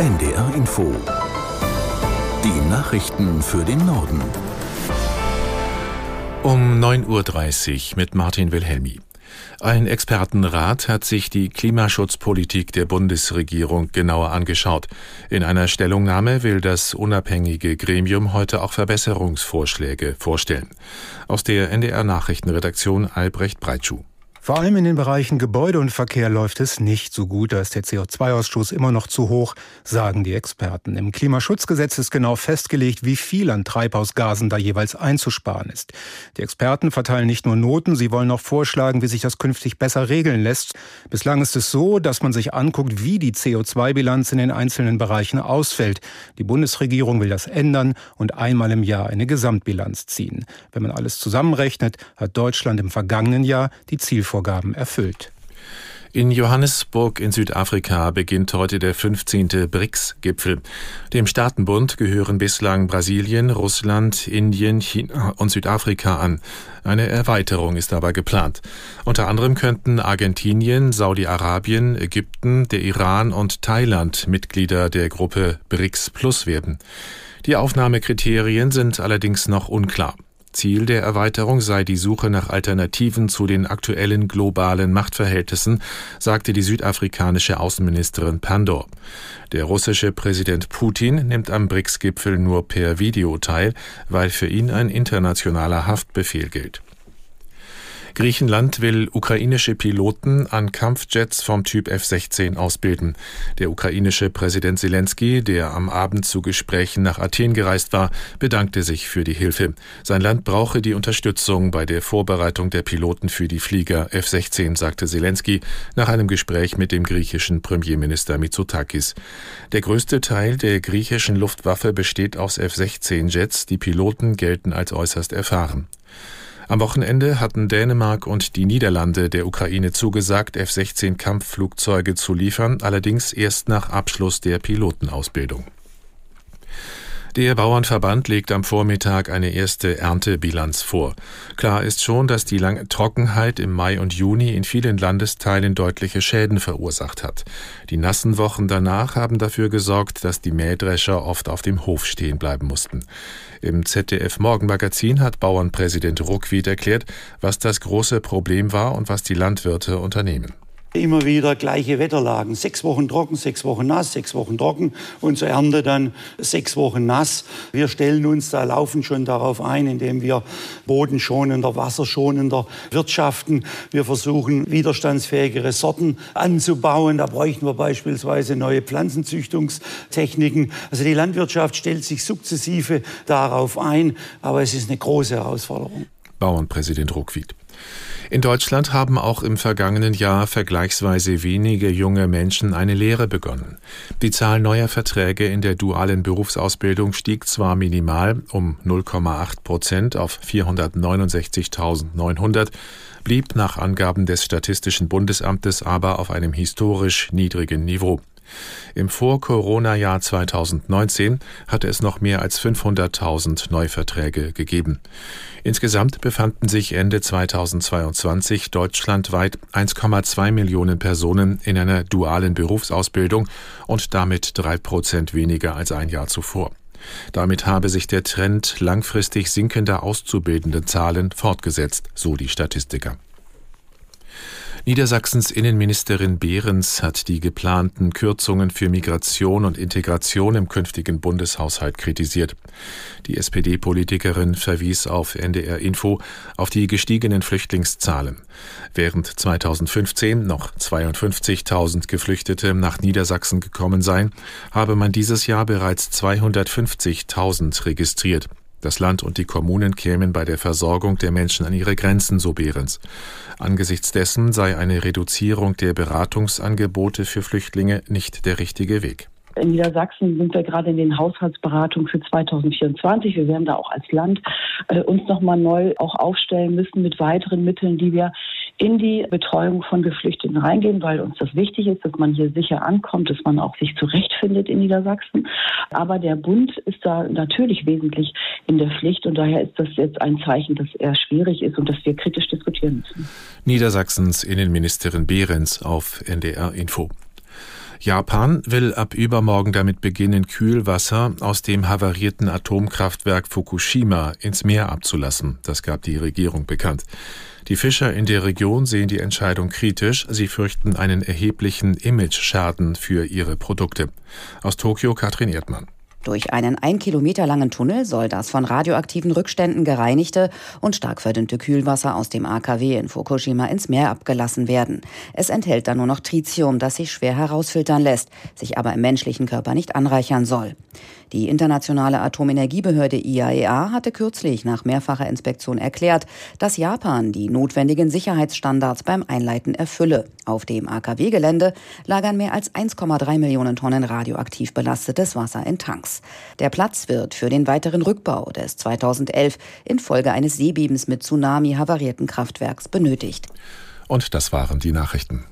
NDR Info. Die Nachrichten für den Norden. Um 9.30 Uhr mit Martin Wilhelmi. Ein Expertenrat hat sich die Klimaschutzpolitik der Bundesregierung genauer angeschaut. In einer Stellungnahme will das unabhängige Gremium heute auch Verbesserungsvorschläge vorstellen. Aus der NDR Nachrichtenredaktion Albrecht Breitschuh. Vor allem in den Bereichen Gebäude und Verkehr läuft es nicht so gut. Da ist der CO2-Ausstoß immer noch zu hoch, sagen die Experten. Im Klimaschutzgesetz ist genau festgelegt, wie viel an Treibhausgasen da jeweils einzusparen ist. Die Experten verteilen nicht nur Noten, sie wollen auch vorschlagen, wie sich das künftig besser regeln lässt. Bislang ist es so, dass man sich anguckt, wie die CO2-Bilanz in den einzelnen Bereichen ausfällt. Die Bundesregierung will das ändern und einmal im Jahr eine Gesamtbilanz ziehen. Wenn man alles zusammenrechnet, hat Deutschland im vergangenen Jahr die Zielvorgaben Vorgaben erfüllt. In Johannesburg in Südafrika beginnt heute der 15. BRICS-Gipfel. Dem Staatenbund gehören bislang Brasilien, Russland, Indien, China und Südafrika an. Eine Erweiterung ist dabei geplant. Unter anderem könnten Argentinien, Saudi-Arabien, Ägypten, der Iran und Thailand Mitglieder der Gruppe BRICS Plus werden. Die Aufnahmekriterien sind allerdings noch unklar. Ziel der Erweiterung sei die Suche nach Alternativen zu den aktuellen globalen Machtverhältnissen, sagte die südafrikanische Außenministerin Pandor. Der russische Präsident Putin nimmt am BRICS-Gipfel nur per Video teil, weil für ihn ein internationaler Haftbefehl gilt. Griechenland will ukrainische Piloten an Kampfjets vom Typ F-16 ausbilden. Der ukrainische Präsident Zelensky, der am Abend zu Gesprächen nach Athen gereist war, bedankte sich für die Hilfe. Sein Land brauche die Unterstützung bei der Vorbereitung der Piloten für die Flieger F-16, sagte Zelensky nach einem Gespräch mit dem griechischen Premierminister Mitsotakis. Der größte Teil der griechischen Luftwaffe besteht aus F-16-Jets. Die Piloten gelten als äußerst erfahren. Am Wochenende hatten Dänemark und die Niederlande der Ukraine zugesagt, F-16 Kampfflugzeuge zu liefern, allerdings erst nach Abschluss der Pilotenausbildung. Der Bauernverband legt am Vormittag eine erste Erntebilanz vor. Klar ist schon, dass die lange Trockenheit im Mai und Juni in vielen Landesteilen deutliche Schäden verursacht hat. Die nassen Wochen danach haben dafür gesorgt, dass die Mähdrescher oft auf dem Hof stehen bleiben mussten. Im ZDF Morgenmagazin hat Bauernpräsident Ruckwied erklärt, was das große Problem war und was die Landwirte unternehmen. Immer wieder gleiche Wetterlagen. Sechs Wochen trocken, sechs Wochen nass, sechs Wochen trocken und zur Ernte dann sechs Wochen nass. Wir stellen uns da laufend schon darauf ein, indem wir bodenschonender, wasserschonender wirtschaften. Wir versuchen widerstandsfähigere Sorten anzubauen. Da bräuchten wir beispielsweise neue Pflanzenzüchtungstechniken. Also die Landwirtschaft stellt sich sukzessive darauf ein, aber es ist eine große Herausforderung. Bauernpräsident Ruckwied. In Deutschland haben auch im vergangenen Jahr vergleichsweise wenige junge Menschen eine Lehre begonnen. Die Zahl neuer Verträge in der dualen Berufsausbildung stieg zwar minimal um 0,8 Prozent auf 469.900, blieb nach Angaben des Statistischen Bundesamtes aber auf einem historisch niedrigen Niveau. Im Vor-Corona-Jahr 2019 hatte es noch mehr als 500.000 Neuverträge gegeben. Insgesamt befanden sich Ende 2022 deutschlandweit 1,2 Millionen Personen in einer dualen Berufsausbildung und damit drei Prozent weniger als ein Jahr zuvor. Damit habe sich der Trend langfristig sinkender Auszubildendenzahlen fortgesetzt, so die Statistiker. Niedersachsens Innenministerin Behrens hat die geplanten Kürzungen für Migration und Integration im künftigen Bundeshaushalt kritisiert. Die SPD-Politikerin verwies auf NDR Info auf die gestiegenen Flüchtlingszahlen. Während 2015 noch 52.000 Geflüchtete nach Niedersachsen gekommen seien, habe man dieses Jahr bereits 250.000 registriert. Das Land und die Kommunen kämen bei der Versorgung der Menschen an ihre Grenzen, so Behrens. Angesichts dessen sei eine Reduzierung der Beratungsangebote für Flüchtlinge nicht der richtige Weg. In Niedersachsen sind wir gerade in den Haushaltsberatungen für 2024. Wir werden da auch als Land äh, uns nochmal neu auch aufstellen müssen mit weiteren Mitteln, die wir in die Betreuung von Geflüchteten reingehen, weil uns das wichtig ist, dass man hier sicher ankommt, dass man auch sich zurechtfindet in Niedersachsen. Aber der Bund ist da natürlich wesentlich in der Pflicht und daher ist das jetzt ein Zeichen, dass er schwierig ist und dass wir kritisch diskutieren müssen. Niedersachsens Innenministerin Behrens auf NDR Info. Japan will ab übermorgen damit beginnen, Kühlwasser aus dem havarierten Atomkraftwerk Fukushima ins Meer abzulassen. Das gab die Regierung bekannt. Die Fischer in der Region sehen die Entscheidung kritisch. Sie fürchten einen erheblichen Image-Schaden für ihre Produkte. Aus Tokio Katrin Erdmann. Durch einen ein Kilometer langen Tunnel soll das von radioaktiven Rückständen gereinigte und stark verdünnte Kühlwasser aus dem AKW in Fukushima ins Meer abgelassen werden. Es enthält dann nur noch Tritium, das sich schwer herausfiltern lässt, sich aber im menschlichen Körper nicht anreichern soll. Die internationale Atomenergiebehörde IAEA e hatte kürzlich nach mehrfacher Inspektion erklärt, dass Japan die notwendigen Sicherheitsstandards beim Einleiten erfülle. Auf dem AKW-Gelände lagern mehr als 1,3 Millionen Tonnen radioaktiv belastetes Wasser in Tanks. Der Platz wird für den weiteren Rückbau des 2011 infolge eines Seebebens mit Tsunami havarierten Kraftwerks benötigt. Und das waren die Nachrichten.